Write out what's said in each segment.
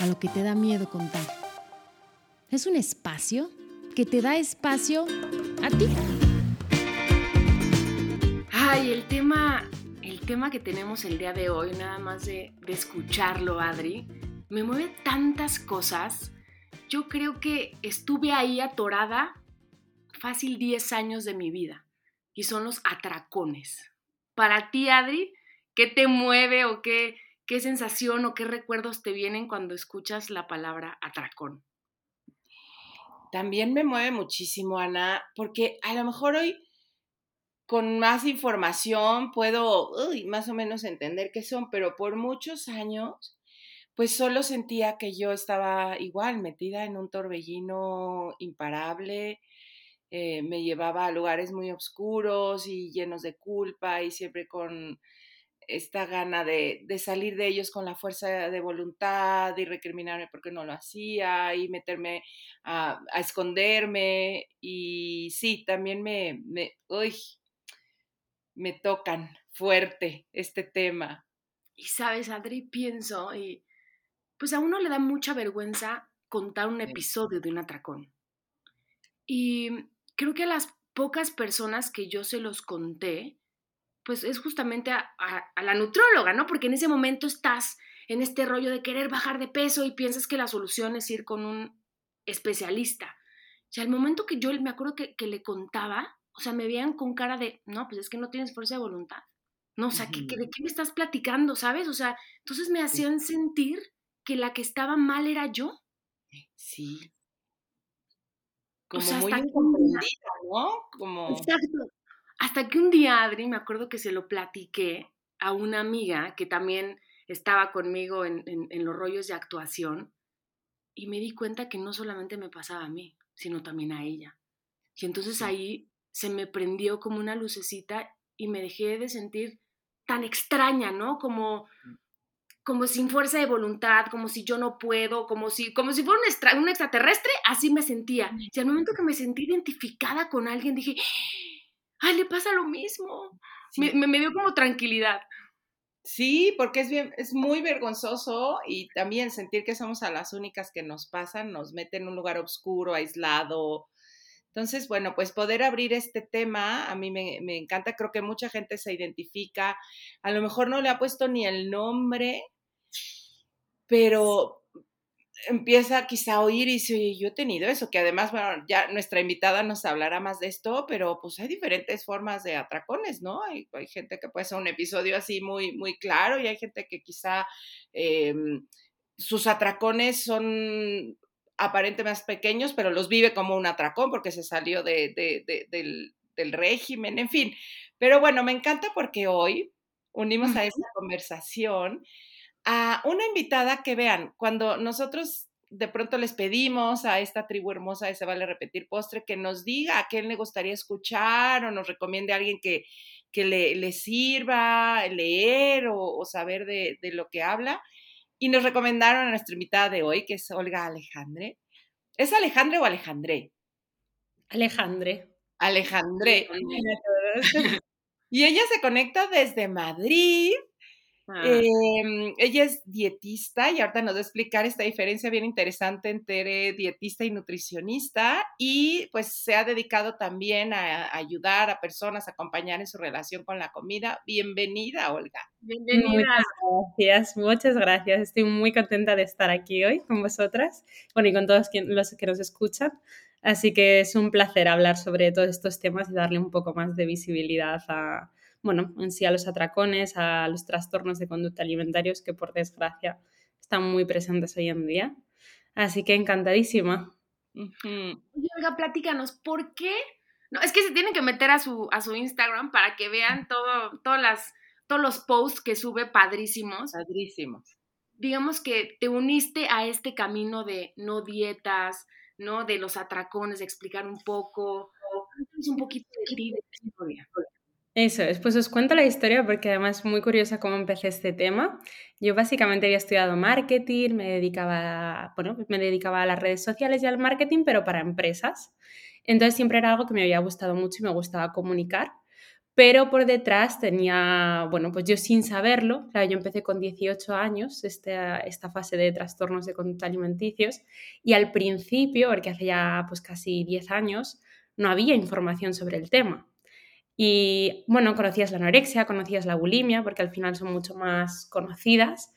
A lo que te da miedo contar. Es un espacio que te da espacio a ti. Ay, el tema, el tema que tenemos el día de hoy, nada más de, de escucharlo, Adri, me mueve tantas cosas. Yo creo que estuve ahí atorada fácil 10 años de mi vida y son los atracones. Para ti, Adri, ¿qué te mueve o qué, qué sensación o qué recuerdos te vienen cuando escuchas la palabra atracón? También me mueve muchísimo, Ana, porque a lo mejor hoy con más información puedo más o menos entender qué son, pero por muchos años, pues solo sentía que yo estaba igual metida en un torbellino imparable, eh, me llevaba a lugares muy oscuros y llenos de culpa y siempre con esta gana de, salir de ellos con la fuerza de voluntad y recriminarme porque no lo hacía y meterme a, esconderme. Y sí, también me, me, uy, me tocan fuerte este tema. Y sabes, Adri, pienso, y pues a uno le da mucha vergüenza contar un episodio de un atracón. Y creo que a las pocas personas que yo se los conté, pues es justamente a, la nutróloga, ¿no? Porque en ese momento estás en este rollo de querer bajar de peso y piensas que la solución es ir con un especialista. Y al momento que yo me acuerdo que, le contaba, o sea, me veían con cara de, no, pues es que no tienes fuerza de voluntad. No, o sea, ¿de qué me estás platicando, sabes? O sea, entonces me hacían sentir que la que estaba mal era yo. Sí. Como muy incomprendida, ¿no? Como... Exacto. Hasta que un día, Adri, me acuerdo que se lo platiqué a una amiga que también estaba conmigo en, los rollos de actuación y me di cuenta que no solamente me pasaba a mí, sino también a ella. Y entonces ahí se me prendió como una lucecita y me dejé de sentir tan extraña, ¿no? Como, mm. como sin fuerza de voluntad, como si yo no puedo, como si, como si fuera un, un extraterrestre, así me sentía. Y al momento que me sentí identificada con alguien, dije, ay, le pasa lo mismo. Me, me, dio como tranquilidad. Sí, porque es, bien, es muy vergonzoso y también sentir que somos a las únicas que nos pasan, nos mete en un lugar oscuro, aislado. Entonces, bueno, pues poder abrir este tema a mí me, me encanta, creo que mucha gente se identifica, a lo mejor no le ha puesto ni el nombre, pero empieza quizá a oír y dice, yo he tenido eso, que además, bueno, ya nuestra invitada nos hablará más de esto, pero pues hay diferentes formas de atracones, ¿no? Hay, hay gente que puede ser un episodio así muy, muy claro y hay gente que quizá em, sus atracones son aparentemente más pequeños, pero los vive como un atracón porque se salió de, del, del, régimen, en fin. Pero bueno, me encanta porque hoy unimos a esta conversación a una invitada que vean, cuando nosotros de pronto les pedimos a esta tribu hermosa de Se Vale Repetir Postre que nos diga a quién le gustaría escuchar o nos recomiende a alguien que, que le, le, sirva leer o, saber de, de, lo que habla. Y nos recomendaron a nuestra invitada de hoy, que es Olga Alejandre. ¿Es Alejandre o Alejandre? Alejandre. Alejandre. y ella se conecta desde Madrid Ah. Em, ella es dietista y ahorita nos va a explicar esta diferencia bien interesante entre dietista y nutricionista y pues se ha dedicado también a, ayudar a personas a acompañar en su relación con la comida. Bienvenida, Olga. Bienvenida. Muchas gracias, muchas gracias. Estoy muy contenta de estar aquí hoy con vosotras, bueno, y con todos los que nos escuchan. Así que es un placer hablar sobre todos estos temas y darle un poco más de visibilidad a, bueno, en sí a los atracones, a los trastornos de conducta alimentarios que por desgracia están muy presentes hoy en día. Así que encantadísima. Olga, platícanos, ¿por qué? No, es que se tienen que meter a su, a su Instagram para que vean todo, todas las, todos los posts que sube padrísimos. Padrísimos. digamos que te uniste a este camino de no dietas, ¿no? De los atracones, de explicar un poco, un poquito de ti, de historia. Eso es, pues os cuento la historia porque además es muy curiosa cómo empecé este tema. Yo básicamente había estudiado marketing, me dedicaba, bueno, me dedicaba a las redes sociales y al marketing, pero para empresas. Entonces siempre era algo que me había gustado mucho y me gustaba comunicar. Pero por detrás tenía, bueno, pues yo sin saberlo, claro, yo empecé con 18 años esta, esta fase de trastornos de conducta alimenticios y al principio, porque hace ya pues casi 10 años, no había información sobre el tema. Y bueno, conocías la anorexia, conocías la bulimia, porque al final son mucho más conocidas,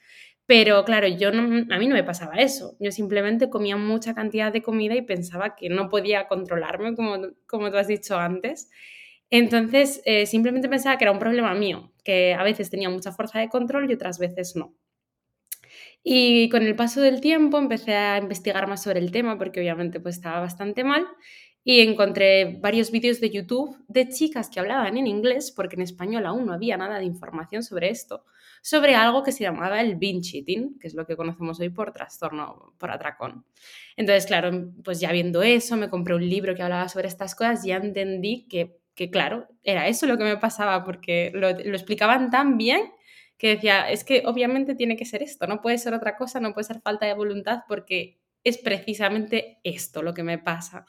pero claro, yo a mí no me pasaba eso. Yo simplemente comía mucha cantidad de comida y pensaba que no podía controlarme, como, como tú has dicho antes. Entonces, eh, simplemente pensaba que era un problema mío, que a veces tenía mucha fuerza de control y otras veces no. Y con el paso del tiempo empecé a investigar más sobre el tema porque obviamente pues estaba bastante mal y encontré varios vídeos de YouTube de chicas que hablaban en inglés, porque en español aún no había nada de información sobre esto, sobre algo que se llamaba el binge eating, que es lo que conocemos hoy por trastorno por atracón. Entonces, claro, pues ya viendo eso, me compré un libro que hablaba sobre estas cosas ya entendí que, que claro, era eso lo que me pasaba, porque lo, lo explicaban tan bien que decía, es que obviamente tiene que ser esto, no puede ser otra cosa, no puede ser falta de voluntad, porque es precisamente esto lo que me pasa.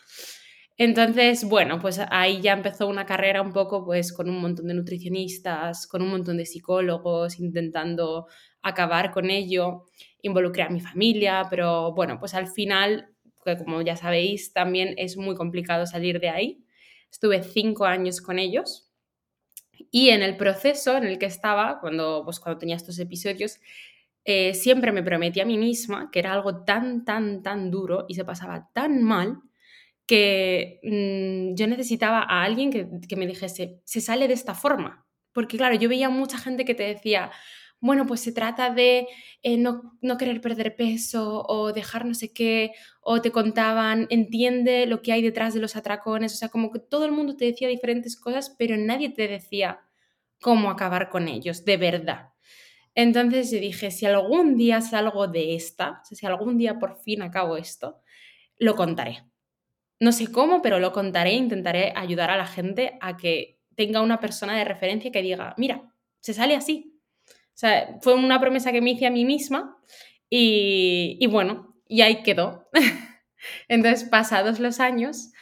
Entonces, bueno, pues ahí ya empezó una carrera un poco pues con un montón de nutricionistas, con un montón de psicólogos, intentando acabar con ello, involucré a mi familia, pero bueno, pues al final, como ya sabéis, también es muy complicado salir de ahí. Estuve cinco años con ellos y en el proceso en el que estaba, cuando, pues cuando tenía estos episodios, eh, siempre me prometí a mí misma que era algo tan, tan, tan duro y se pasaba tan mal que mm, yo necesitaba a alguien que, me dijese, se sale de esta forma. Porque claro, yo veía mucha gente que te decía, bueno, pues se trata de eh, no, no, querer perder peso o dejar no sé qué, o te contaban, entiende lo que hay detrás de los atracones, o sea, como que todo el mundo te decía diferentes cosas, pero nadie te decía cómo acabar con ellos, de verdad. Entonces yo dije, si algún día salgo de esta, si algún día por fin acabo esto, lo contaré. No sé cómo, pero lo contaré intentaré ayudar a la gente a que tenga una persona de referencia que diga, mira, se sale así. O sea, fue una promesa que me hice a mí misma y, bueno, y ahí quedó. Entonces, pasados los años,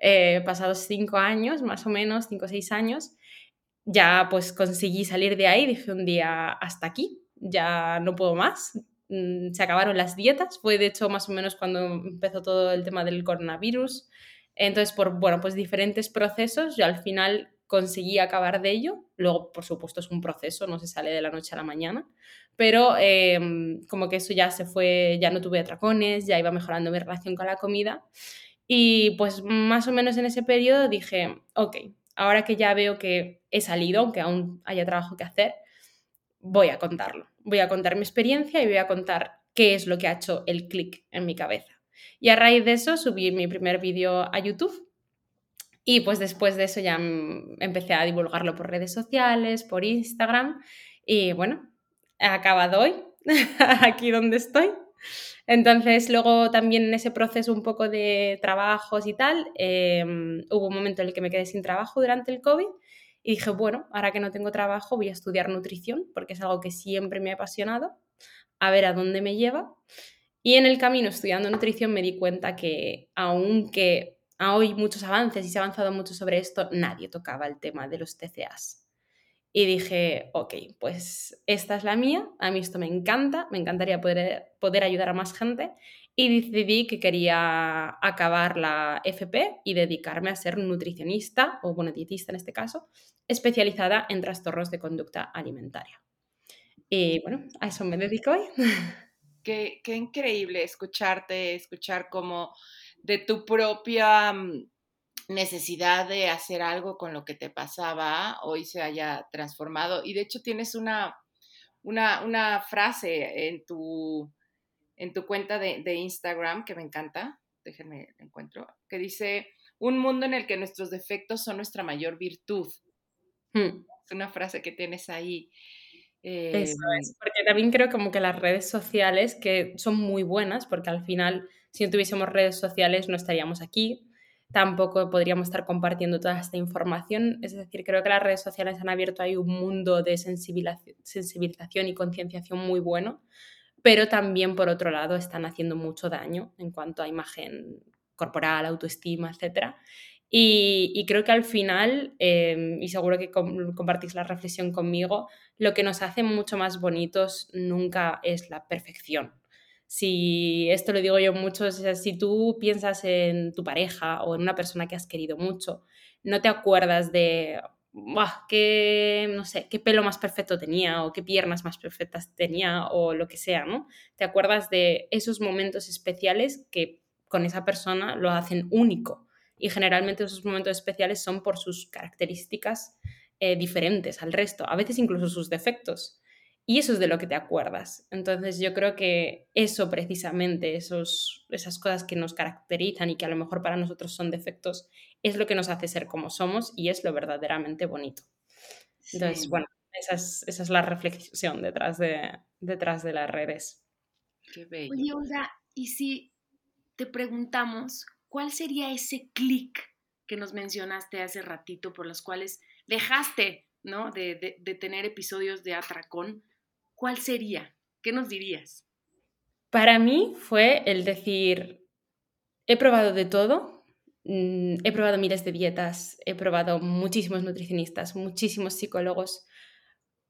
eh, pasados cinco años, más o menos, cinco o seis años, ya pues conseguí salir de ahí, dije un día hasta aquí, ya no puedo más, Mm, se acabaron las dietas, fue de hecho más o menos cuando empezó todo el tema del coronavirus. Entonces, por bueno, pues diferentes procesos, yo al final conseguí acabar de ello. Luego, por supuesto, es un proceso, no se sale de la noche a la mañana, pero em, como que eso ya se fue, ya no tuve atracones, ya iba mejorando mi relación con la comida. Y pues más o menos en ese periodo dije, ok, ahora que ya veo que he salido, aunque aún haya trabajo que hacer, voy a contarlo. Voy a contar mi experiencia y voy a contar qué es lo que ha hecho el clic en mi cabeza. Y a raíz de eso subí mi primer vídeo a YouTube y pues después de eso ya empecé a divulgarlo por redes sociales, por Instagram y bueno, he acabado hoy, aquí donde estoy. Entonces, luego también en ese proceso un poco de trabajos y tal, em, hubo un momento en el que me quedé sin trabajo durante el COVID y dije, bueno, ahora que no tengo trabajo voy a estudiar nutrición porque es algo que siempre me ha apasionado, a ver a dónde me lleva. Y en el camino estudiando nutrición me di cuenta que aunque hay muchos avances y se ha avanzado mucho sobre esto, nadie tocaba el tema de los TCAs. Y dije, ok, pues esta es la mía, a mí esto me encanta, me encantaría poder, poder ayudar a más gente y decidí que quería acabar la FP y dedicarme a ser nutricionista, o bueno, dietista en este caso, especializada en trastornos de conducta alimentaria. Y bueno, a eso me dedico hoy. Qué, qué increíble escucharte, escuchar como de tu propia mm, necesidad de hacer algo con lo que te pasaba, hoy se haya transformado. Y de hecho tienes una, una, una frase en tu, en tu cuenta de, de, Instagram que me encanta, déjenme encuentro, que dice, un mundo en el que nuestros defectos son nuestra mayor virtud. Hmm. Es una frase que tienes ahí. Eso es, em, porque también creo como que las redes sociales, que son muy buenas, porque al final, si no tuviésemos redes sociales, no estaríamos aquí, tampoco podríamos estar compartiendo toda esta información. Es decir, creo que las redes sociales han abierto ahí un mundo de sensibilización y concienciación muy bueno, pero también, por otro lado, están haciendo mucho daño en cuanto a imagen corporal, autoestima, etc. Y, creo que al final, em, y seguro que compartís la reflexión conmigo, lo que nos hace mucho más bonitos nunca es la perfección. Si esto lo digo yo mucho, si tú piensas en tu pareja o en una persona que has querido mucho, no te acuerdas de qué, no sé, qué pelo más perfecto tenía o qué piernas más perfectas tenía o lo que sea, ¿no? Te acuerdas de esos momentos especiales que con esa persona lo hacen único y generalmente esos momentos especiales son por sus características eh, diferentes al resto, a veces incluso sus defectos. Y eso es de lo que te acuerdas. Entonces yo creo que eso precisamente, esos, esas cosas que nos caracterizan y que a lo mejor para nosotros son defectos, es lo que nos hace ser como somos y es lo verdaderamente bonito. Entonces, bueno, esa es, esa es, la reflexión detrás de, detrás de las redes. Qué bello. Oye, Olga, y si te preguntamos ¿cuál sería ese clic que nos mencionaste hace ratito por los cuales dejaste ¿no? de, tener episodios de atracón? ¿Cuál sería? ¿Qué nos dirías? Para mí fue el decir, he probado de todo, he probado miles de dietas, he probado muchísimos nutricionistas, muchísimos psicólogos,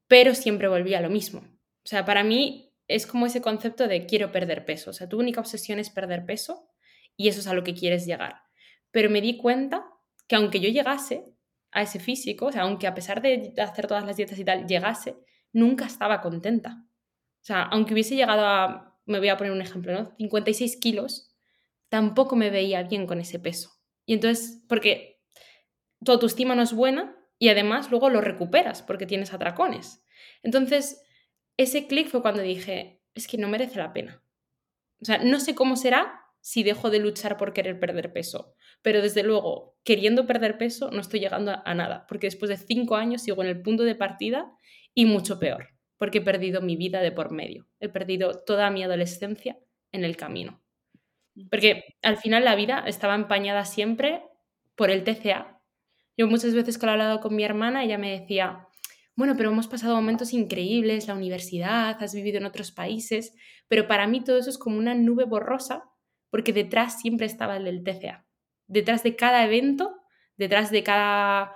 pero siempre volví a lo mismo. O sea, para mí es como ese concepto de quiero perder peso. O sea, tu única obsesión es perder peso y eso es a lo que quieres llegar. Pero me di cuenta que aunque yo llegase a ese físico, o sea, aunque a pesar de hacer todas las dietas y tal, llegase, nunca estaba contenta. O sea, aunque hubiese llegado a, me voy a poner un ejemplo, ¿no? 56 kilos, tampoco me veía bien con ese peso. Y entonces, porque tu autoestima no es buena y además luego lo recuperas porque tienes atracones. Entonces, ese clic fue cuando dije, es que no merece la pena. O sea, no sé cómo será, si dejo de luchar por querer perder peso. Pero desde luego, queriendo perder peso, no estoy llegando a, nada, porque después de cinco años sigo en el punto de partida y mucho peor, porque he perdido mi vida de por medio, he perdido toda mi adolescencia en el camino. Porque al final la vida estaba empañada siempre por el TCA. Yo muchas veces que he hablado con mi hermana, ella me decía, bueno, pero hemos pasado momentos increíbles, la universidad, has vivido en otros países, pero para mí todo eso es como una nube borrosa porque detrás siempre estaba el del TCA. Detrás de cada evento, detrás de cada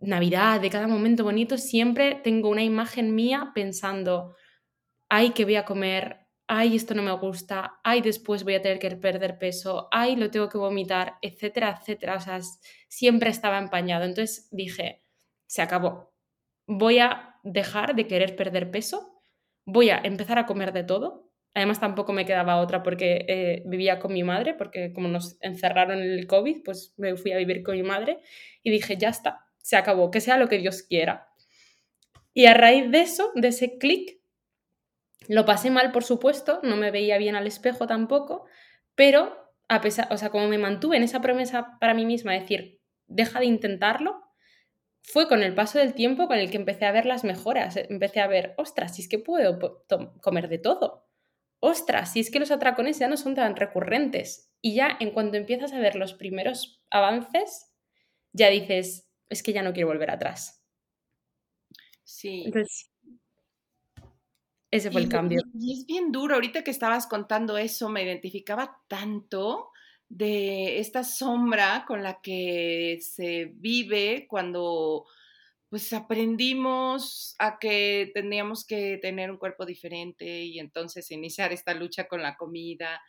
Navidad, de cada momento bonito, siempre tengo una imagen mía pensando, ay, que voy a comer, ay, esto no me gusta, ay, después voy a tener que perder peso, ay, lo tengo que vomitar, etcétera, etcétera. O sea, siempre estaba empañado. Entonces dije, se acabó. Voy a dejar de querer perder peso, voy a empezar a comer de todo, Además tampoco me quedaba otra porque eh, vivía con mi madre, porque como nos encerraron en el COVID, pues me fui a vivir con mi madre y dije, ya está, se acabó, que sea lo que Dios quiera. Y a raíz de eso, de ese clic, lo pasé mal, por supuesto, no me veía bien al espejo tampoco, pero a pesar, o sea, como me mantuve en esa promesa para mí misma, decir, deja de intentarlo, fue con el paso del tiempo con el que empecé a ver las mejoras. Empecé a ver, ostras, si es que puedo comer de todo ostras, si es que los atracones ya no son tan recurrentes. Y ya en cuanto empiezas a ver los primeros avances, ya dices, es que ya no quiero volver atrás. Sí. Entonces, ese fue el cambio. Y es bien duro, ahorita que estabas contando eso, me identificaba tanto de esta sombra con la que se vive cuando pues aprendimos a que teníamos que tener un cuerpo diferente y entonces iniciar esta lucha con la comida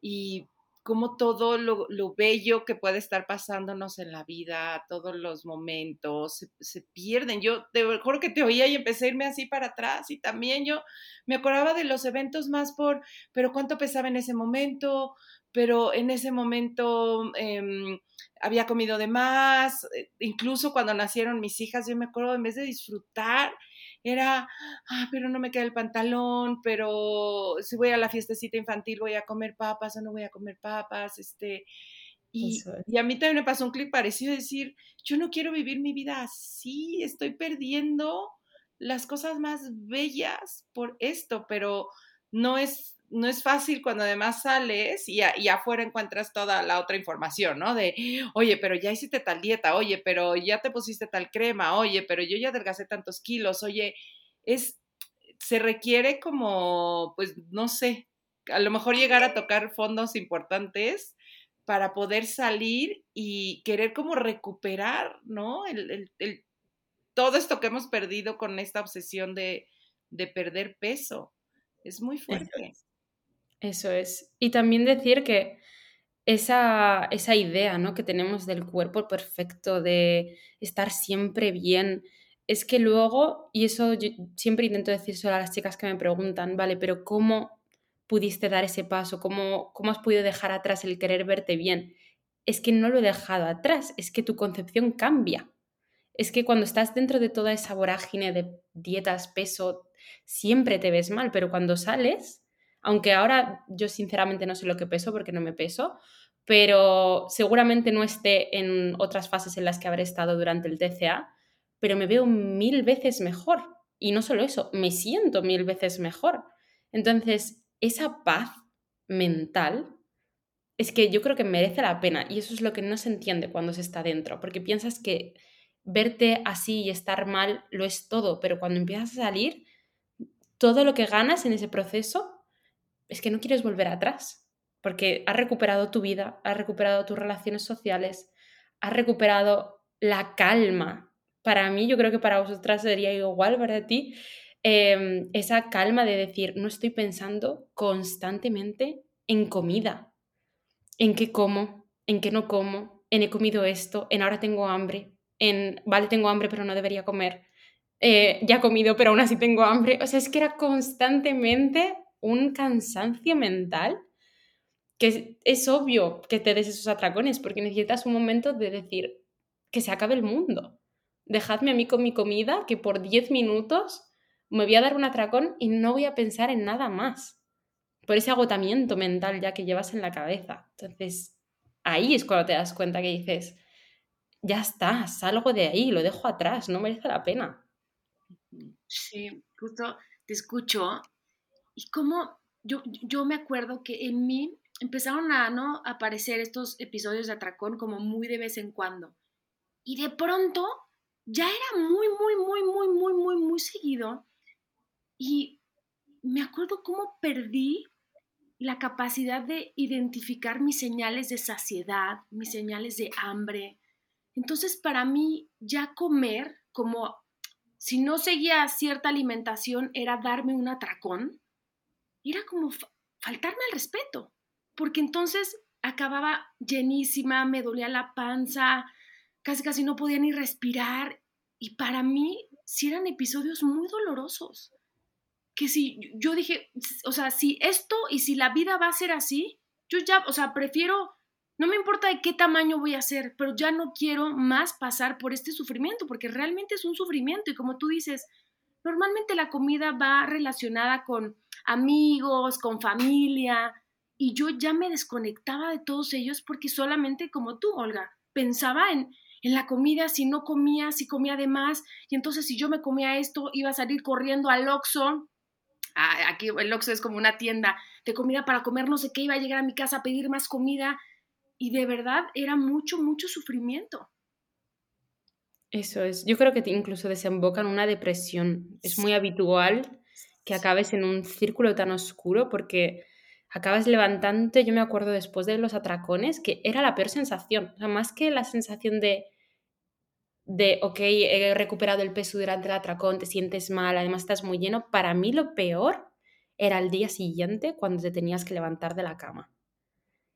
y como todo lo, bello que puede estar pasándonos en la vida, todos los momentos se, pierden. Yo te juro que te oía y empecé a irme así para atrás y también yo me acordaba de los eventos más por, pero cuánto pesaba en ese momento, pero en ese momento em, había comido de más, eh, incluso cuando nacieron mis hijas, yo me acuerdo, en vez de disfrutar, era, ah, pero no me queda el pantalón, pero si voy a la fiestecita infantil voy a comer papas o no voy a comer papas, este, y, y, a mí también me pasó un clip parecido, decir, yo no quiero vivir mi vida así, estoy perdiendo las cosas más bellas por esto, pero no es, no es fácil cuando además sales y, y, afuera encuentras toda la otra información, ¿no? De, oye, pero ya hiciste tal dieta, oye, pero ya te pusiste tal crema, oye, pero yo ya adelgacé tantos kilos, oye, es, se requiere como, pues, no sé, a lo mejor llegar a tocar fondos importantes para poder salir y querer como recuperar, ¿no? El, el, todo esto que hemos perdido con esta obsesión de, de perder peso. Es muy fuerte. Eso es. Y también decir que esa, esa idea ¿no? que tenemos del cuerpo perfecto, de estar siempre bien, es que luego, y eso yo siempre intento decir solo a las chicas que me preguntan, vale, pero ¿cómo pudiste dar ese paso? ¿Cómo, ¿Cómo has podido dejar atrás el querer verte bien? Es que no lo he dejado atrás, es que tu concepción cambia. Es que cuando estás dentro de toda esa vorágine de dietas, peso, siempre te ves mal, pero cuando sales, aunque ahora yo sinceramente no sé lo que peso porque no me peso, pero seguramente no esté en otras fases en las que habré estado durante el TCA, pero me veo mil veces mejor. Y no solo eso, me siento mil veces mejor. Entonces, esa paz mental es que yo creo que merece la pena y eso es lo que no se entiende cuando se está dentro, porque piensas que verte así y estar mal lo es todo, pero cuando empiezas a salir, todo lo que ganas en ese proceso es que no quieres volver atrás, porque has recuperado tu vida, has recuperado tus relaciones sociales, has recuperado la calma. Para mí, yo creo que para vosotras sería igual, para ti, Em, esa calma de decir, no estoy pensando constantemente en comida, en qué como, en qué no como, en he comido esto, en ahora tengo hambre, en vale, tengo hambre pero no debería comer, eh, ya he comido pero aún así tengo hambre. O sea, es que era constantemente un cansancio mental que es, obvio que te des esos atracones porque necesitas un momento de decir que se acabe el mundo. Dejadme a mí con mi comida que por 10 minutos me voy a dar un atracón y no voy a pensar en nada más. Por ese agotamiento mental ya que llevas en la cabeza. Entonces, ahí es cuando te das cuenta que dices, ya está, salgo de ahí, lo dejo atrás, no merece la pena. Sí, justo te escucho. Y como yo, yo me acuerdo que en mí empezaron a ¿no? aparecer estos episodios de atracón como muy de vez en cuando. Y de pronto ya era muy, muy, muy, muy, muy, muy, muy seguido y me acuerdo cómo perdí la capacidad de identificar mis señales de saciedad, mis señales de hambre. Entonces, para mí, ya comer, como si no seguía cierta alimentación, era darme un atracón, era como faltarme al respeto, porque entonces acababa llenísima, me dolía la panza, casi casi no podía ni respirar, y para mí sí eran episodios muy dolorosos que si yo dije, o sea, si esto y si la vida va a ser así, yo ya, o sea, prefiero, no me importa de qué tamaño voy a ser, pero ya no quiero más pasar por este sufrimiento, porque realmente es un sufrimiento y como tú dices, normalmente la comida va relacionada con amigos, con familia, y yo ya me desconectaba de todos ellos porque solamente como tú, Olga, pensaba en, en la comida, si no comía, si comía de más, y entonces si yo me comía esto, iba a salir corriendo al Oxxo aquí el Oxxo es como una tienda de comida para comer, no sé qué, iba a llegar a mi casa a pedir más comida y de verdad era mucho, mucho sufrimiento. Eso es, yo creo que incluso desemboca en una depresión. Es muy habitual que acabes en un círculo tan oscuro porque acabas levantándote, yo me acuerdo después de los atracones, que era la peor sensación, o sea, más que la sensación de de, ok, he recuperado el peso durante el atracón, te sientes mal, además estás muy lleno, para mí lo peor era el día siguiente cuando te tenías que levantar de la cama.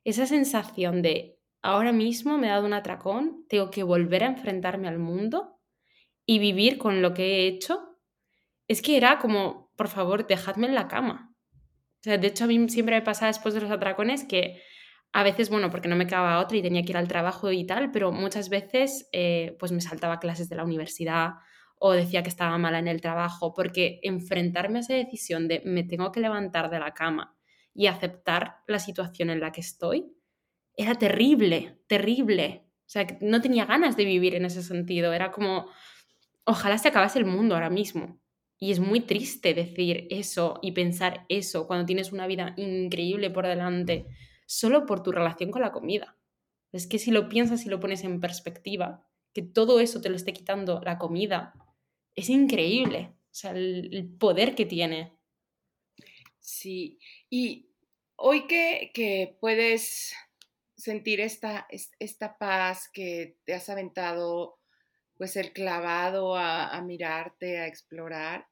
Esa sensación de, ahora mismo me he dado un atracón, tengo que volver a enfrentarme al mundo y vivir con lo que he hecho, es que era como, por favor, dejadme en la cama. O sea, de hecho, a mí siempre me pasa después de los atracones que a veces, bueno, porque no me quedaba otra y tenía que ir al trabajo y tal, pero muchas veces eh, pues me saltaba clases de la universidad o decía que estaba mala en el trabajo, porque enfrentarme a esa decisión de me tengo que levantar de la cama y aceptar la situación en la que estoy, era terrible, terrible. O sea, no tenía ganas de vivir en ese sentido, era como, ojalá se acabase el mundo ahora mismo. Y es muy triste decir eso y pensar eso cuando tienes una vida increíble por delante solo por tu relación con la comida. Es que si lo piensas y lo pones en perspectiva, que todo eso te lo esté quitando la comida, es increíble. O sea, el, poder que tiene. Sí, y hoy que, que puedes sentir esta, esta paz que te has aventado, pues el clavado a, mirarte, a explorar,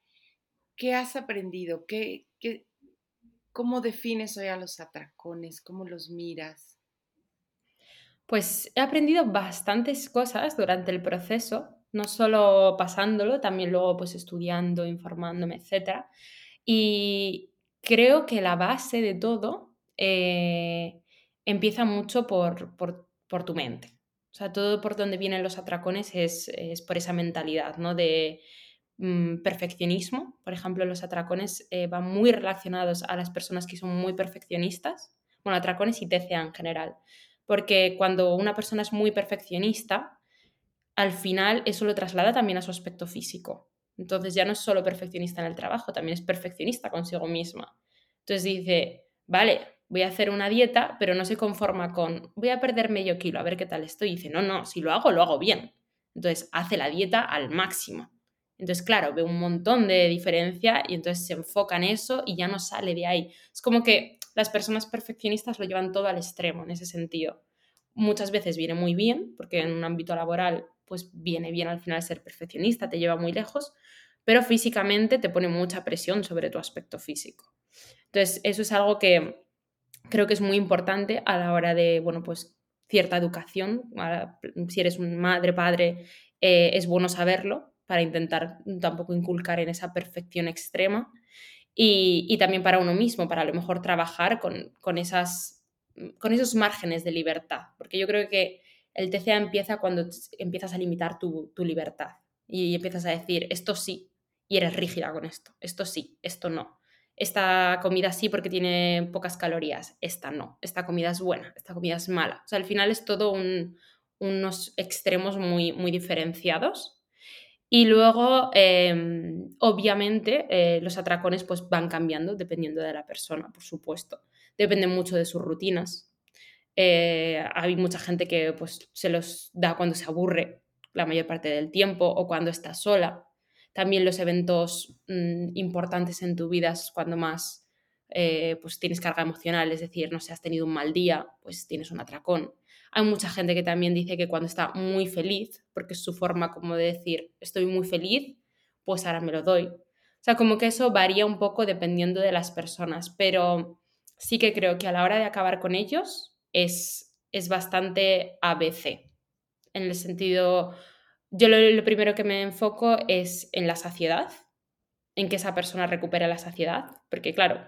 ¿qué has aprendido? ¿Qué, qué, ¿Cómo defines hoy a los atracones? ¿Cómo los miras? Pues he aprendido bastantes cosas durante el proceso, no solo pasándolo, también luego pues estudiando, informándome, etc. Y creo que la base de todo eh, empieza mucho por, por, tu mente. O sea, todo por donde vienen los atracones es, es por esa mentalidad, ¿no? De mm, perfeccionismo. Por ejemplo, los atracones eh, van muy relacionados a las personas que son muy perfeccionistas. Bueno, atracones y TCA en general. Porque cuando una persona es muy perfeccionista, al final eso lo traslada también a su aspecto físico. Entonces ya no es solo perfeccionista en el trabajo, también es perfeccionista consigo misma. Entonces dice, vale, voy a hacer una dieta, pero no se conforma con, voy a perder medio kilo, a ver qué tal estoy. Y dice, no, no, si lo hago, lo hago bien. Entonces hace la dieta al máximo. Entonces, claro, ve un montón de diferencia y entonces se enfoca en eso y ya no sale de ahí. Es como que las personas perfeccionistas lo llevan todo al extremo en ese sentido. Muchas veces viene muy bien, porque en un ámbito laboral, pues viene bien al final ser perfeccionista, te lleva muy lejos, pero físicamente te pone mucha presión sobre tu aspecto físico. Entonces, eso es algo que creo que es muy importante a la hora de, bueno, pues cierta educación. Si eres un madre, padre, eh, es bueno saberlo para intentar tampoco inculcar en esa perfección extrema. Y, también para uno mismo, para a lo mejor trabajar con, esas, con esos márgenes de libertad. Porque yo creo que el TCA empieza cuando empiezas a limitar tu, tu libertad y empiezas a decir, esto sí, y eres rígida con esto, esto sí, esto no esta comida sí porque tiene pocas calorías, esta no, esta comida es buena, esta comida es mala. O sea, al final es todo unos extremos muy, muy diferenciados. Y luego, em, obviamente, eh, los atracones pues, van cambiando dependiendo de la persona, por supuesto. Depende mucho de sus rutinas. Eh, hay mucha gente que pues, se los da cuando se aburre la mayor parte del tiempo o cuando está sola también los eventos mm, importantes en tu vida es cuando más eh, pues tienes carga emocional, es decir, no sé, has tenido un mal día, pues tienes un atracón. Hay mucha gente que también dice que cuando está muy feliz, porque es su forma como de decir, estoy muy feliz, pues ahora me lo doy. O sea, como que eso varía un poco dependiendo de las personas, pero sí que creo que a la hora de acabar con ellos es, es bastante ABC, en el sentido, yo lo, primero que me enfoco es en la saciedad, en que esa persona recupere la saciedad, porque claro,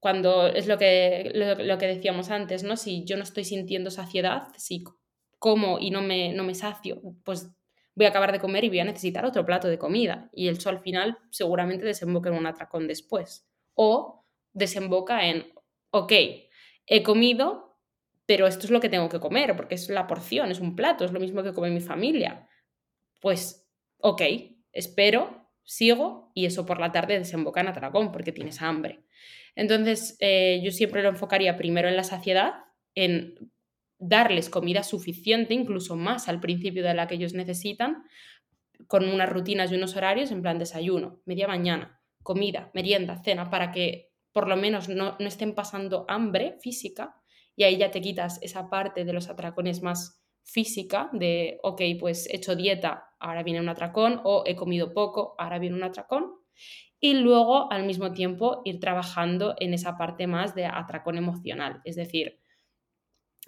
cuando es lo que, lo, que decíamos antes, ¿no? Si yo no estoy sintiendo saciedad, si como y no me, no me sacio, pues voy a acabar de comer y voy a necesitar otro plato de comida. Y el al final seguramente desemboca en un atracón después. O desemboca en, ok, he comido, pero esto es lo que tengo que comer, porque es la porción, es un plato, es lo mismo que come mi familia pues ok, espero, sigo y eso por la tarde desemboca en atracón porque tienes hambre. Entonces, eh, yo siempre lo enfocaría primero en la saciedad, en darles comida suficiente, incluso más al principio de la que ellos necesitan, con unas rutinas y unos horarios en plan desayuno, media mañana, comida, merienda, cena, para que por lo menos no, no estén pasando hambre física y ahí ya te quitas esa parte de los atracones más física de, ok, pues he hecho dieta, ahora viene un atracón, o he comido poco, ahora viene un atracón. Y luego, al mismo tiempo, ir trabajando en esa parte más de atracón emocional. Es decir,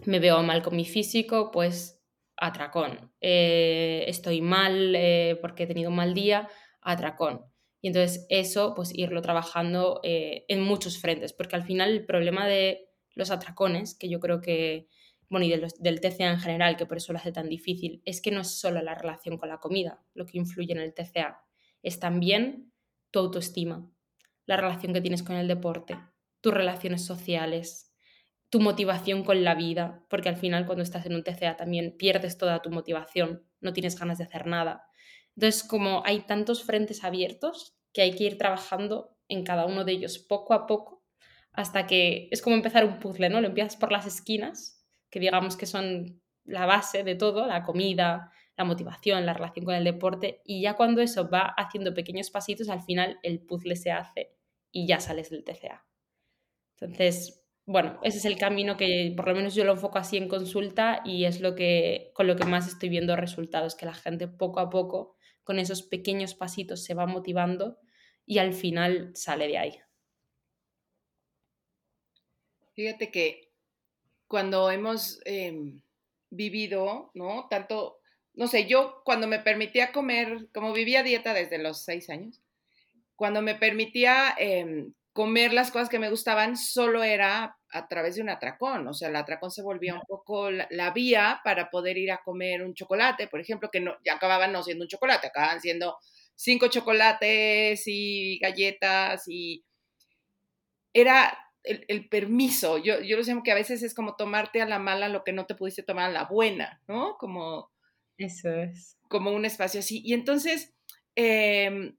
me veo mal con mi físico, pues atracón. Eh, estoy mal eh, porque he tenido un mal día, atracón. Y entonces eso, pues irlo trabajando eh, en muchos frentes, porque al final el problema de los atracones, que yo creo que bueno, y del TCA en general, que por eso lo hace tan difícil, es que no es solo la relación con la comida lo que influye en el TCA, es también tu autoestima, la relación que tienes con el deporte, tus relaciones sociales, tu motivación con la vida, porque al final cuando estás en un TCA también pierdes toda tu motivación, no tienes ganas de hacer nada. Entonces, como hay tantos frentes abiertos, que hay que ir trabajando en cada uno de ellos poco a poco hasta que es como empezar un puzzle, ¿no? Lo empiezas por las esquinas, que digamos que son la base de todo, la comida, la motivación, la relación con el deporte, y ya cuando eso va haciendo pequeños pasitos, al final el puzzle se hace y ya sales del TCA. Entonces, bueno, ese es el camino que por lo menos yo lo enfoco así en consulta y es lo que con lo que más estoy viendo resultados, que la gente poco a poco con esos pequeños pasitos se va motivando y al final sale de ahí. Fíjate que cuando hemos em, vivido, ¿no? Tanto, no sé, yo cuando me permitía comer, como vivía dieta desde los seis años, cuando me permitía em, comer las cosas que me gustaban, solo era a través de un atracón. O sea, el atracón se volvía un poco la, vía para poder ir a comer un chocolate, por ejemplo, que no, ya acababan no siendo un chocolate, acababan siendo cinco chocolates y galletas y era el, permiso. Yo, yo lo llamo que a veces es como tomarte a la mala lo que no te pudiste tomar a la buena, ¿no? Como... Eso es. Como un espacio así. Y entonces, em,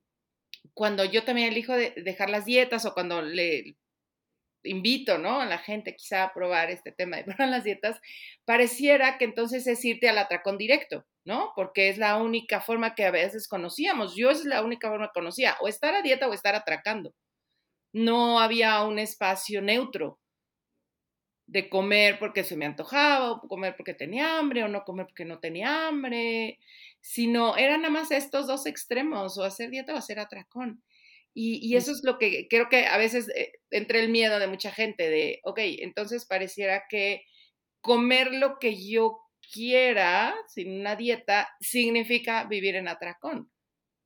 cuando yo también elijo de dejar las dietas o cuando le invito, ¿no? A la gente quizá a probar este tema de probar las dietas, pareciera que entonces es irte al atracón directo, ¿no? Porque es la única forma que a veces conocíamos. Yo es la única forma que conocía, o estar a dieta o estar atracando no había un espacio neutro de comer porque se me antojaba, o comer porque tenía hambre, o no comer porque no tenía hambre, sino eran nada más estos dos extremos, o hacer dieta o hacer atracón. Y, eso es lo que creo que a veces eh, entre el miedo de mucha gente de, ok, entonces pareciera que comer lo que yo quiera sin una dieta significa vivir en atracón,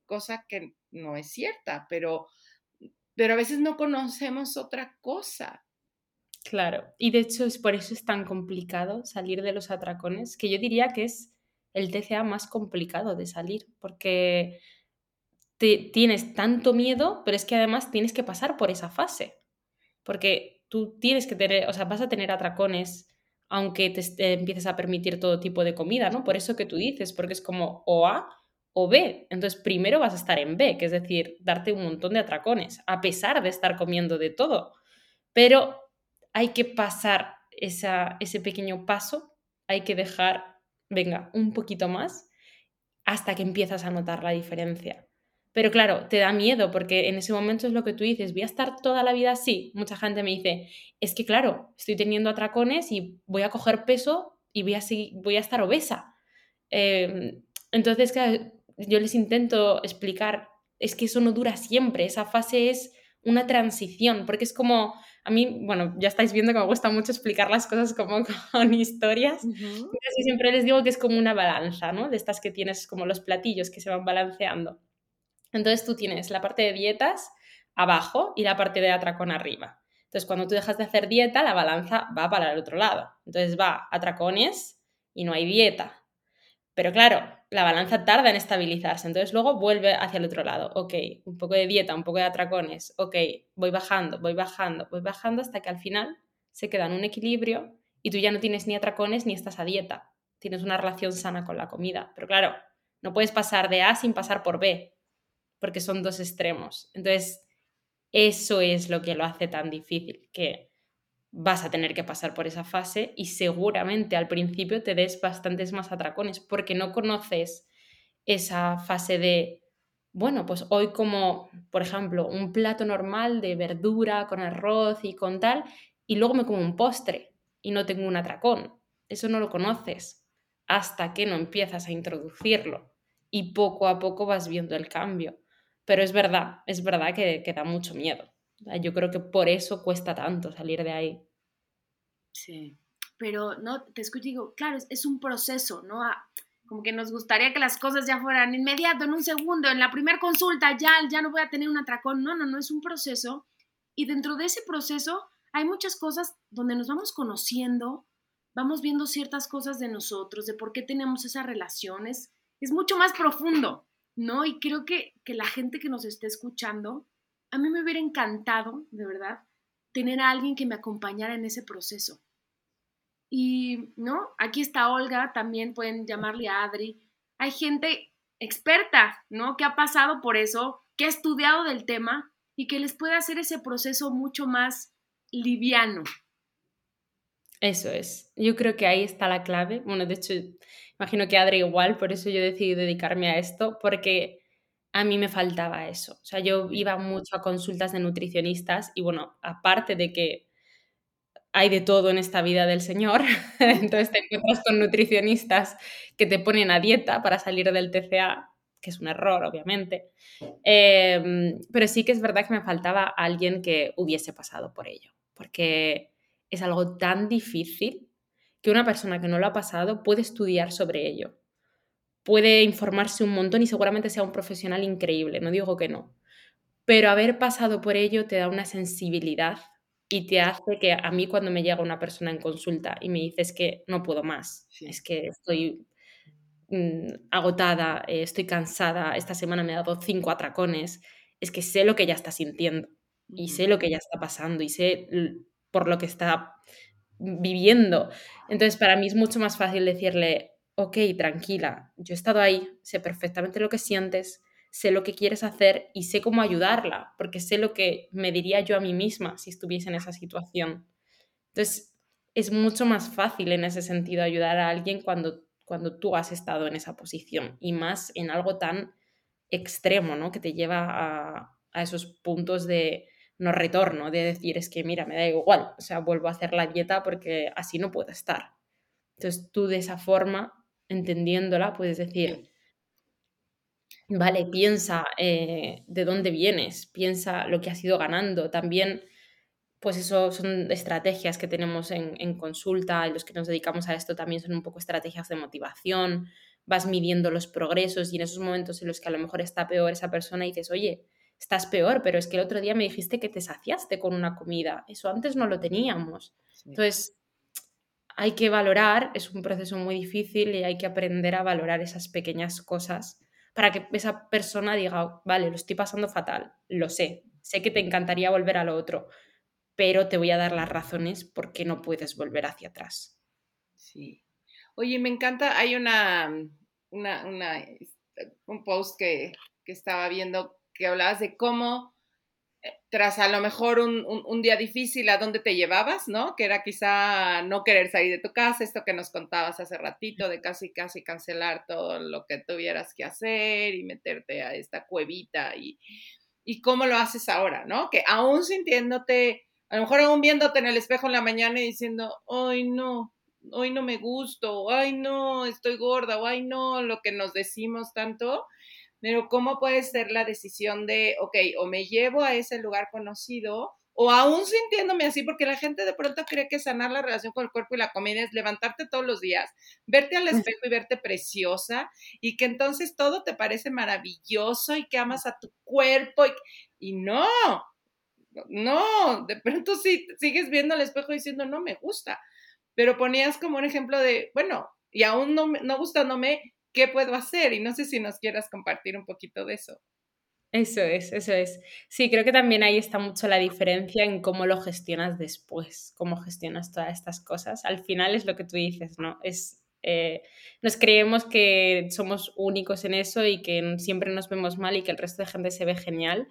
cosa que no es cierta, pero pero a veces no conocemos otra cosa. Claro, y de hecho es por eso es tan complicado salir de los atracones, que yo diría que es el TCA más complicado de salir, porque te, tienes tanto miedo, pero es que además tienes que pasar por esa fase, porque tú tienes que tener, o sea, vas a tener atracones aunque te, empieces a permitir todo tipo de comida, ¿no? Por eso que tú dices, porque es como o o B. Entonces, primero vas a estar en B, que es decir, darte un montón de atracones, a pesar de estar comiendo de todo. Pero hay que pasar ese pequeño paso, hay que dejar, venga, un poquito más hasta que empiezas a notar la diferencia. Pero claro, te da miedo porque en ese momento es lo que tú dices, voy a estar toda la vida así. Mucha gente me dice, es que claro, estoy teniendo atracones y voy a coger peso y voy a, voy a estar obesa. Em, entonces, claro, yo les intento explicar, es que eso no dura siempre, esa fase es una transición, porque es como, a mí, bueno, ya estáis viendo que me gusta mucho explicar las cosas como con historias, y siempre les digo que es como una balanza, ¿no? De estas que tienes como los platillos que se van balanceando. Entonces tú tienes la parte de dietas abajo y la parte de atracón arriba. Entonces cuando tú dejas de hacer dieta, la balanza va para el otro lado. Entonces va atracones y no hay dieta. Pero claro, la balanza tarda en estabilizarse, entonces luego vuelve hacia el otro lado. Ok, un poco de dieta, un poco de atracones, ok, voy bajando, voy bajando, voy bajando hasta que al final se queda en un equilibrio y tú ya no tienes ni atracones ni estás a dieta. Tienes una relación sana con la comida. Pero claro, no puedes pasar de A sin pasar por B, porque son dos extremos. Entonces, eso es lo que lo hace tan difícil, que vas a tener que pasar por esa fase y seguramente al principio te des bastantes más atracones porque no conoces esa fase de, bueno, pues hoy como, por ejemplo, un plato normal de verdura con arroz y con tal, y luego me como un postre y no tengo un atracón. Eso no lo conoces hasta que no empiezas a introducirlo y poco a poco vas viendo el cambio. Pero es verdad, es verdad que, que da mucho miedo. Yo creo que por eso cuesta tanto salir de ahí. Sí, pero no, te escucho y digo, claro, es, un proceso, ¿no? Ah, como que nos gustaría que las cosas ya fueran inmediato, en un segundo, en la primera consulta, ya, ya no voy a tener un atracón. No, no, no, es un proceso. Y dentro de ese proceso hay muchas cosas donde nos vamos conociendo, vamos viendo ciertas cosas de nosotros, de por qué tenemos esas relaciones. Es mucho más profundo, ¿no? Y creo que, que la gente que nos esté escuchando a mí me hubiera encantado, de verdad, tener a alguien que me acompañara en ese proceso. Y, ¿no? Aquí está Olga, también pueden llamarle a Adri. Hay gente experta, ¿no? Que ha pasado por eso, que ha estudiado del tema y que les pueda hacer ese proceso mucho más liviano. Eso es. Yo creo que ahí está la clave. Bueno, de hecho, imagino que Adri igual, por eso yo decidí dedicarme a esto, porque a mí me faltaba eso. O sea, yo iba mucho a consultas de nutricionistas y bueno, aparte de que hay de todo en esta vida del Señor, entonces te encuentras con nutricionistas que te ponen a dieta para salir del TCA, que es un error, obviamente. Em, pero sí que es verdad que me faltaba alguien que hubiese pasado por ello, porque es algo tan difícil que una persona que no lo ha pasado puede estudiar sobre ello puede informarse un montón y seguramente sea un profesional increíble, no digo que no. Pero haber pasado por ello te da una sensibilidad y te hace que a mí cuando me llega una persona en consulta y me dice es que no puedo más, es que estoy mm, agotada, eh, estoy cansada, esta semana me he dado cinco atracones, es que sé lo que ella está sintiendo y sé lo que ella está pasando y sé por lo que está viviendo. Entonces, para mí es mucho más fácil decirle, ok, tranquila, yo he estado ahí, sé perfectamente lo que sientes, sé lo que quieres hacer y sé cómo ayudarla, porque sé lo que me diría yo a mí misma si estuviese en esa situación. Entonces, es mucho más fácil en ese sentido ayudar a alguien cuando, cuando tú has estado en esa posición y más en algo tan extremo, ¿no? Que te lleva a, a esos puntos de no retorno, de decir, es que mira, me da igual, o sea, vuelvo a hacer la dieta porque así no puedo estar. Entonces tú de esa forma entendiéndola, puedes decir, vale, piensa eh, de dónde vienes, piensa lo que has ido ganando. También, pues eso son estrategias que tenemos en, consulta y los que nos dedicamos a esto también son un poco estrategias de motivación. Vas midiendo los progresos y en esos momentos en los que a lo mejor está peor esa persona dices, oye, estás peor, pero es que el otro día me dijiste que te saciaste con una comida. Eso antes no lo teníamos. Entonces, hay que valorar, es un proceso muy difícil y hay que aprender a valorar esas pequeñas cosas para que esa persona diga, vale, lo estoy pasando fatal, lo sé, sé que te encantaría volver a lo otro, pero te voy a dar las razones por qué no puedes volver hacia atrás. Sí. Oye, me encanta, hay una, una, un post que, que estaba viendo que hablabas de cómo tras a lo mejor un, día difícil, ¿a dónde te llevabas, no? Que era quizá no querer salir de tu casa, esto que nos contabas hace ratito, de casi, casi cancelar todo lo que tuvieras que hacer y meterte a esta cuevita y, y cómo lo haces ahora, ¿no? Que aún sintiéndote, a lo mejor aún viéndote en el espejo en la mañana y diciendo, ay, no, hoy no me gusto, ay, no, estoy gorda, o ay, no, lo que nos decimos tanto, pero ¿cómo puede ser la decisión de, ok, o me llevo a ese lugar conocido, o aún sintiéndome así, porque la gente de pronto cree que sanar la relación con el cuerpo y la comida es levantarte todos los días, verte al espejo y verte preciosa, y que entonces todo te parece maravilloso y que amas a tu cuerpo, y, y no, no, de pronto sí sigues viendo al espejo diciendo, no me gusta, pero ponías como un ejemplo de, bueno, y aún no, no gustándome, ¿qué puedo hacer? Y no sé si nos quieras compartir un poquito de eso. Eso es, eso es. Sí, creo que también ahí está mucho la diferencia en cómo lo gestionas después, cómo gestionas todas estas cosas. Al final es lo que tú dices, ¿no? Es, eh, nos creemos que somos únicos en eso y que siempre nos vemos mal y que el resto de gente se ve genial,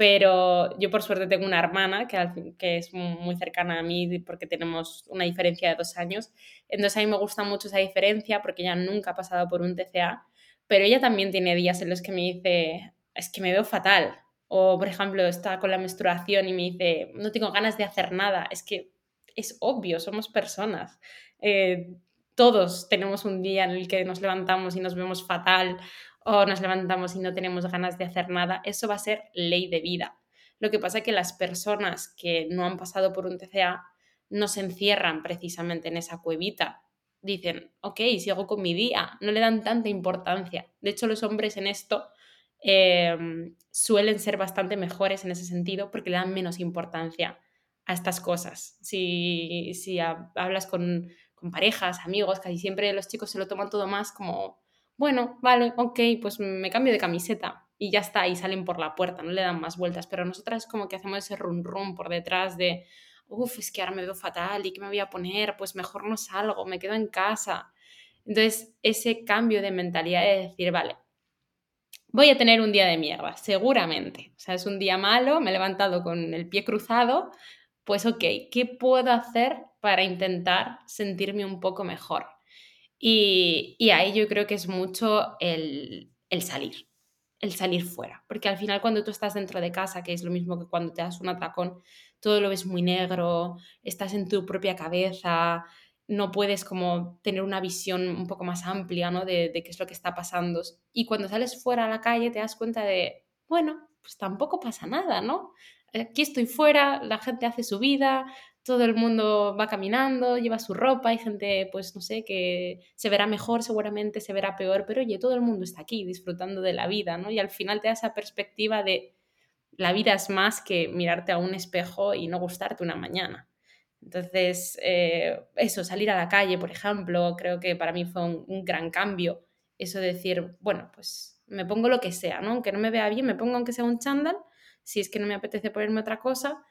pero yo por suerte tengo una hermana que, que, es muy cercana a mí porque tenemos una diferencia de dos años. Entonces a mí me gusta mucho esa diferencia porque ella nunca ha pasado por un TCA, pero ella también tiene días en los que me dice, es que me veo fatal. O, por ejemplo, está con la menstruación y me dice, no tengo ganas de hacer nada. Es que es obvio, somos personas. Eh, todos tenemos un día en el que nos levantamos y nos vemos fatal o nos levantamos y no tenemos ganas de hacer nada, eso va a ser ley de vida. Lo que pasa es que las personas que no han pasado por un TCA no se encierran precisamente en esa cuevita. Dicen, ok, sigo con mi día, no le dan tanta importancia. De hecho, los hombres en esto em, suelen ser bastante mejores en ese sentido porque le dan menos importancia a estas cosas. Si, si hablas con, con parejas, amigos, casi siempre los chicos se lo toman todo más como bueno, vale, ok, pues me cambio de camiseta y ya está, y salen por la puerta, no le dan más vueltas, pero nosotras como que hacemos ese rum rum por detrás de, uff, es que ahora me veo fatal y qué me voy a poner, pues mejor no salgo, me quedo en casa. Entonces, ese cambio de mentalidad de decir, vale, voy a tener un día de mierda, seguramente. O sea, es un día malo, me he levantado con el pie cruzado, pues ok, ¿qué puedo hacer para intentar sentirme un poco mejor? Y, ahí yo creo que es mucho el, el salir, el salir fuera, porque al final cuando tú estás dentro de casa, que es lo mismo que cuando te das un atracón, todo lo ves muy negro, estás en tu propia cabeza, no puedes como tener una visión un poco más amplia, ¿no? De, qué es lo que está pasando. Y cuando sales fuera a la calle te das cuenta de, bueno, pues tampoco pasa nada, ¿no? Aquí estoy fuera, la gente hace su vida, todo el mundo va caminando, lleva su ropa, hay gente, pues no sé, que se verá mejor, seguramente se verá peor, pero oye, todo el mundo está aquí disfrutando de la vida, ¿no? Y al final te da esa perspectiva de la vida es más que mirarte a un espejo y no gustarte una mañana. Entonces, eh, eso, salir a la calle, por ejemplo, creo que para mí fue un, gran cambio. Eso de decir, bueno, pues me pongo lo que sea, ¿no? Aunque no me vea bien, me pongo aunque sea un chándal, si es que no me apetece ponerme otra cosa,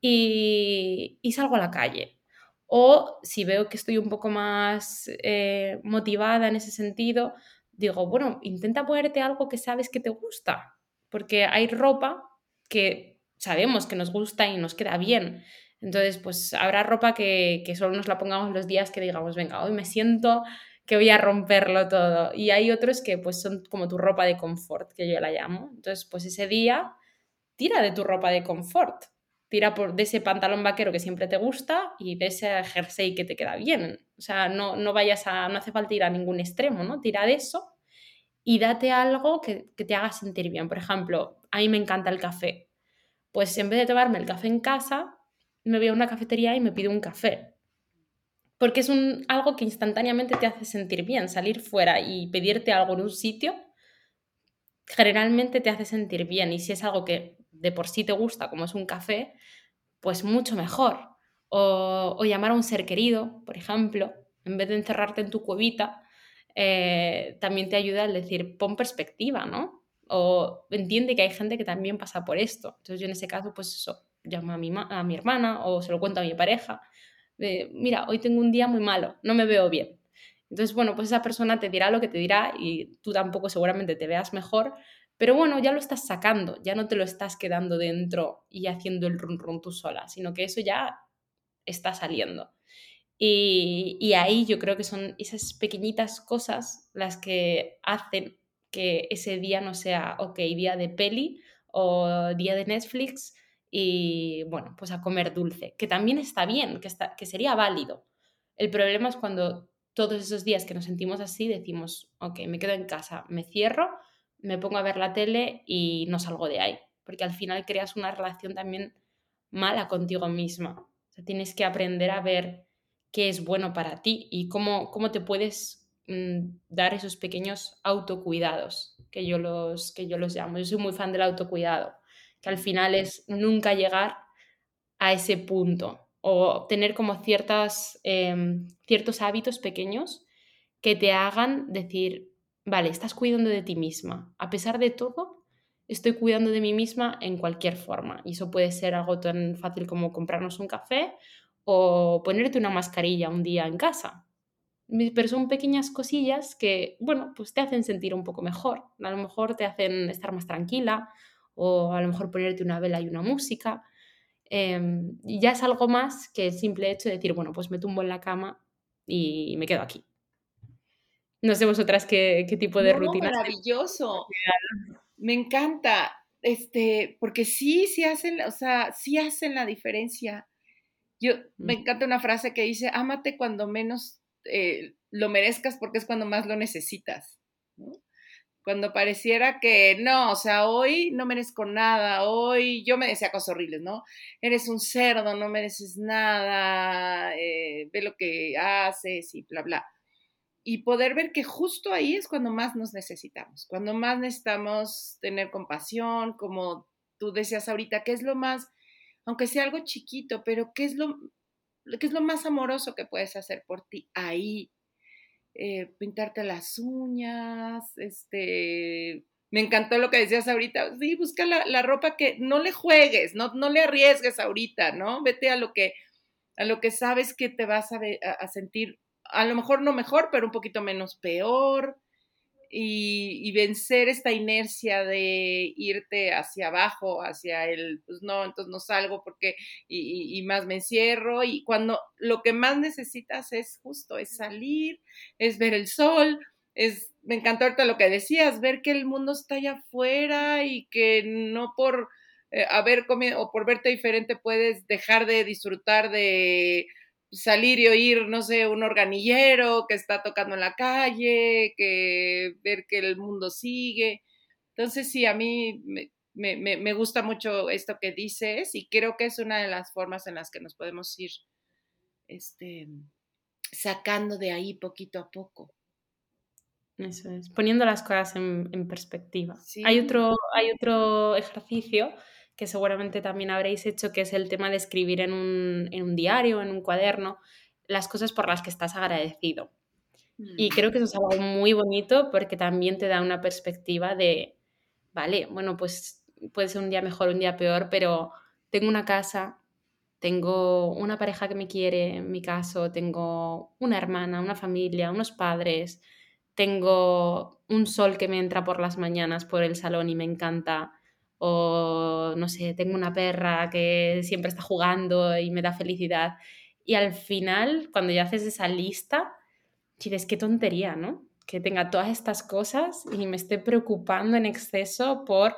y, salgo a la calle. O si veo que estoy un poco más eh, motivada en ese sentido, digo, bueno, intenta ponerte algo que sabes que te gusta, porque hay ropa que sabemos que nos gusta y nos queda bien. Entonces, pues habrá ropa que, solo nos la pongamos los días que digamos, venga, hoy me siento que voy a romperlo todo. Y hay otros que pues son como tu ropa de confort, que yo la llamo. Entonces, pues ese día, tira de tu ropa de confort. Tira por, de ese pantalón vaquero que siempre te gusta y de ese jersey que te queda bien. O sea, no, no vayas a, no hace falta ir a ningún extremo, ¿no? Tira de eso y date algo que, que te haga sentir bien. Por ejemplo, a mí me encanta el café. Pues en vez de tomarme el café en casa, me voy a una cafetería y me pido un café. Porque es un, algo que instantáneamente te hace sentir bien. Salir fuera y pedirte algo en un sitio, generalmente te hace sentir bien. Y si es algo que de por sí te gusta, como es un café, pues mucho mejor. O, llamar a un ser querido, por ejemplo, en vez de encerrarte en tu cuevita, eh, también te ayuda a decir, pon perspectiva, ¿no? O entiende que hay gente que también pasa por esto. Entonces yo en ese caso, pues eso, llamo a mi, a mi hermana o se lo cuento a mi pareja. Mira, hoy tengo un día muy malo, no me veo bien. Entonces, bueno, pues esa persona te dirá lo que te dirá y tú tampoco seguramente te veas mejor, pero bueno, ya lo estás sacando, ya no te lo estás quedando dentro y haciendo el run run tú sola, sino que eso ya está saliendo. Y, y ahí yo creo que son esas pequeñitas cosas las que hacen que ese día no sea, ok, día de peli o día de Netflix, y bueno, pues a comer dulce, que también está bien, que, está, que sería válido. El problema es cuando todos esos días que nos sentimos así decimos, ok, me quedo en casa, me cierro, me pongo a ver la tele y no salgo de ahí, porque al final creas una relación también mala contigo misma. Tienes que aprender a ver qué es bueno para ti y cómo, cómo te puedes mm, dar esos pequeños autocuidados, que yo, los, que yo los llamo. Yo soy muy fan del autocuidado que al final es nunca llegar a ese punto o tener como ciertas, em, ciertos hábitos pequeños que te hagan decir, vale, estás cuidando de ti misma. A pesar de todo, estoy cuidando de mí misma en cualquier forma. Y eso puede ser algo tan fácil como comprarnos un café o ponerte una mascarilla un día en casa. Pero son pequeñas cosillas que, bueno, pues te hacen sentir un poco mejor. A lo mejor te hacen estar más tranquila o a lo mejor ponerte una vela y una música. Em, y ya es algo más que el simple hecho de decir, bueno, pues me tumbo en la cama y me quedo aquí. No sé vosotras qué, qué tipo de no, rutina. Maravilloso. Me encanta. Este, porque sí, sí hacen, o sea, sí hacen la diferencia. Yo me encanta una frase que dice, ámate cuando menos eh, lo merezcas porque es cuando más lo necesitas cuando pareciera que no, o sea, hoy no merezco nada, hoy yo me decía cosas horribles, ¿no? Eres un cerdo, no mereces nada, eh, ve lo que haces y bla, bla. Y poder ver que justo ahí es cuando más nos necesitamos, cuando más necesitamos tener compasión, como tú decías ahorita, ¿qué es lo más, aunque sea algo chiquito, pero qué es lo, qué es lo más amoroso que puedes hacer por ti ahí, eh, pintarte las uñas, este, me encantó lo que decías ahorita, sí, busca la, ropa que no le juegues, no, no le arriesgues ahorita, ¿no? Vete a lo que, a lo que sabes que te vas a, sentir, a lo mejor no mejor, pero un poquito menos peor. y, vencer esta inercia de irte hacia abajo, hacia el, pues no, entonces no salgo porque, y, y, más me encierro, y cuando lo que más necesitas es justo, es salir, es ver el sol, es, me encantó ahorita lo que decías, ver que el mundo está allá afuera y que no por eh, haber comido o por verte diferente puedes dejar de disfrutar de salir y oír, no sé, un organillero que está tocando en la calle, que ver que el mundo sigue. Entonces, sí, a mí me, me, me, gusta mucho esto que dices y creo que es una de las formas en las que nos podemos ir este, sacando de ahí poquito a poco. Eso es, poniendo las cosas en, en perspectiva. Hay, otro, hay otro ejercicio que seguramente también habréis hecho, que es el tema de escribir en un, en un diario, en un cuaderno, las cosas por las que estás agradecido. Y mm. creo que eso es algo muy bonito porque también te da una perspectiva de, vale, bueno, pues puede ser un día mejor, un día peor, pero tengo una casa, tengo una pareja que me quiere, en mi caso, tengo una hermana, una familia, unos padres, tengo un sol que me entra por las mañanas por el salón y me encanta, o no sé, tengo una perra que siempre está jugando y me da felicidad. Y al final, cuando ya haces esa lista, dices, qué tontería, ¿no? Que tenga todas estas cosas y me esté preocupando en exceso por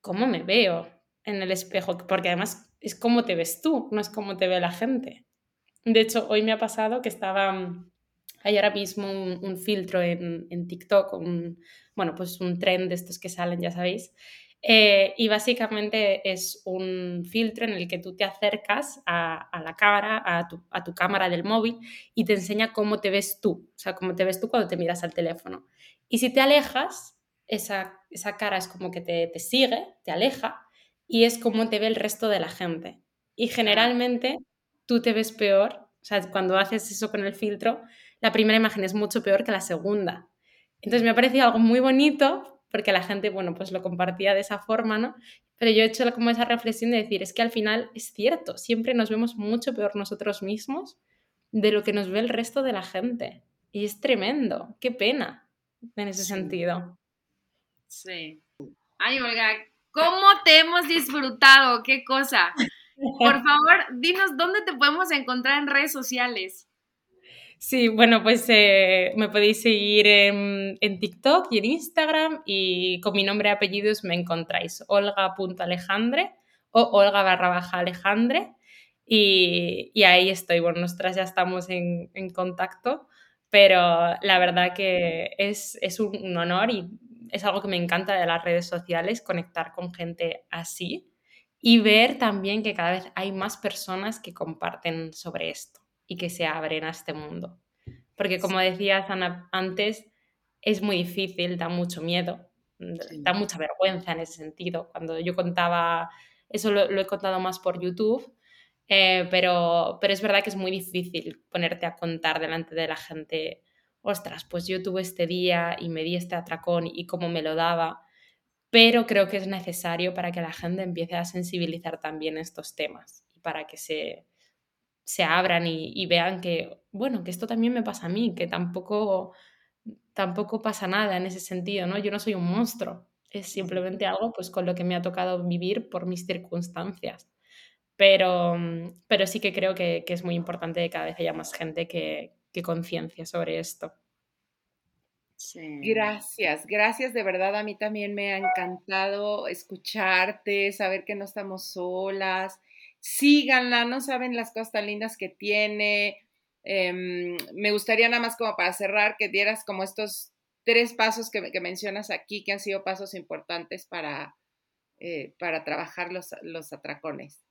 cómo me veo en el espejo, porque además es cómo te ves tú, no es cómo te ve la gente. De hecho, hoy me ha pasado que estaba, mm, hay ahora mismo un, filtro en, en TikTok, bueno, pues un tren de estos que salen, ya sabéis, eh, y básicamente es un filtro en el que tú te acercas a, la cámara, a tu, cámara del móvil y te enseña cómo te ves tú, o sea, cómo te ves tú cuando te miras al teléfono. Y si te alejas, esa, cara es como que te, te, sigue, te aleja y es como te ve el resto de la gente. Y generalmente tú te ves peor, o sea, cuando haces eso con el filtro, la primera imagen es mucho peor que la segunda. Entonces me ha parecido algo muy bonito porque la gente, bueno, pues lo compartía de esa forma, ¿no? Pero yo he hecho como esa reflexión de decir, es que al final es cierto, siempre nos vemos mucho peor nosotros mismos de lo que nos ve el resto de la gente. Y es tremendo, qué pena en ese sentido. Sí. Ay, Olga, ¿cómo te hemos disfrutado? ¿Qué cosa? Por favor, dinos dónde te podemos encontrar en redes sociales. Sí, bueno, pues eh, me podéis seguir en, TikTok y en Instagram y con mi nombre y apellidos me encontráis olga.alejandre o olga barra baja alejandre y, ahí estoy. Bueno, nosotras ya estamos en, contacto, pero la verdad que es, es un honor y es algo que me encanta de las redes sociales, conectar con gente así y ver también que cada vez hay más personas que comparten sobre esto y que se abren a este mundo. Porque como decías Ana antes, es muy difícil, da mucho miedo, da mucha vergüenza en ese sentido. Cuando yo contaba, eso lo, he contado más por YouTube, eh, pero, pero es verdad que es muy difícil ponerte a contar delante de la gente, ostras, pues yo tuve este día y me di este atracón y cómo me lo daba, pero creo que es necesario para que la gente empiece a sensibilizar también estos temas y para que se, se abran y, vean que, bueno, que esto también me pasa a mí, que tampoco, tampoco pasa nada en ese sentido, ¿no? Yo no soy un monstruo, es simplemente algo pues con lo que me ha tocado vivir por mis circunstancias. Pero, pero sí que creo que, es muy importante que cada vez haya más gente que, que conciencia sobre esto. Gracias, gracias de verdad. A mí también me ha encantado escucharte, saber que no estamos solas, síganla, no saben las cosas tan lindas que tiene. Em, me gustaría nada más como para cerrar que dieras como estos tres pasos que, mencionas aquí, que han sido pasos importantes para, eh, para trabajar los, los atracones.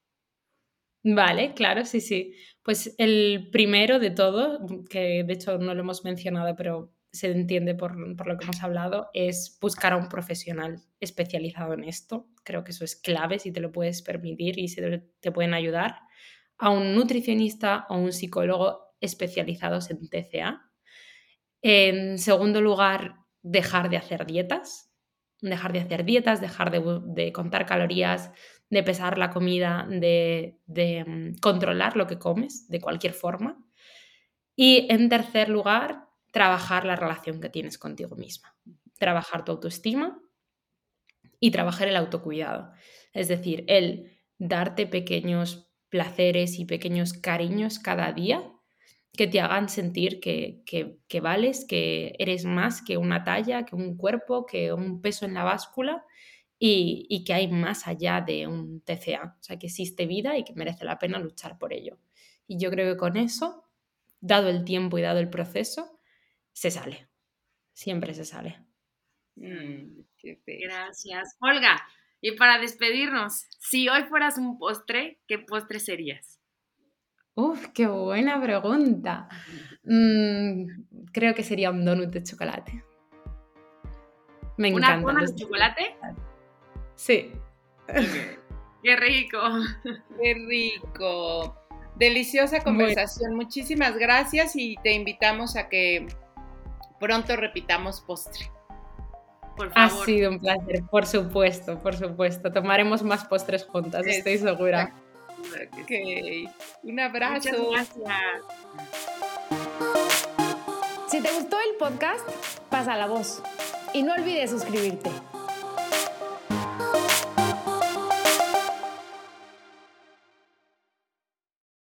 Vale, claro, sí, sí. Pues el primero de todo, que de hecho no lo hemos mencionado, pero se entiende por, lo que hemos hablado, es buscar a un profesional especializado en esto. Creo que eso es clave si te lo puedes permitir y si te pueden ayudar. A un nutricionista o un psicólogo especializados en TCA. En segundo lugar, dejar de hacer dietas. Dejar de hacer dietas, dejar de, contar calorías, de pesar la comida, de, de mm, controlar lo que comes de cualquier forma. Y en tercer lugar, trabajar la relación que tienes contigo misma. trabajar tu autoestima y trabajar el autocuidado. Es decir, el darte pequeños placeres y pequeños cariños cada día que te hagan sentir que, vales, que eres más que una talla, que un cuerpo, que un peso en la báscula y, y, que hay más allá de un TCA, o sea, que existe vida y que merece la pena luchar por ello. Y yo creo que con eso, dado el tiempo y dado el proceso, se sale, siempre se sale. Mm, Gracias. Olga, y para despedirnos, si hoy fueras un postre, ¿qué postre serías? Uf, qué buena pregunta. Mm, creo que sería un donut de chocolate. Me encanta. ¿Una de chocolate? Sí. Qué rico. Qué rico. Deliciosa conversación. Muchísimas gracias y te invitamos a que pronto repitamos postre. Por favor. Ha sido un placer, por supuesto, por supuesto. Tomaremos más postres juntas, estoy segura. Ok, un abrazo. Muchas gracias. Si te gustó el podcast, pasa la voz y no olvides suscribirte.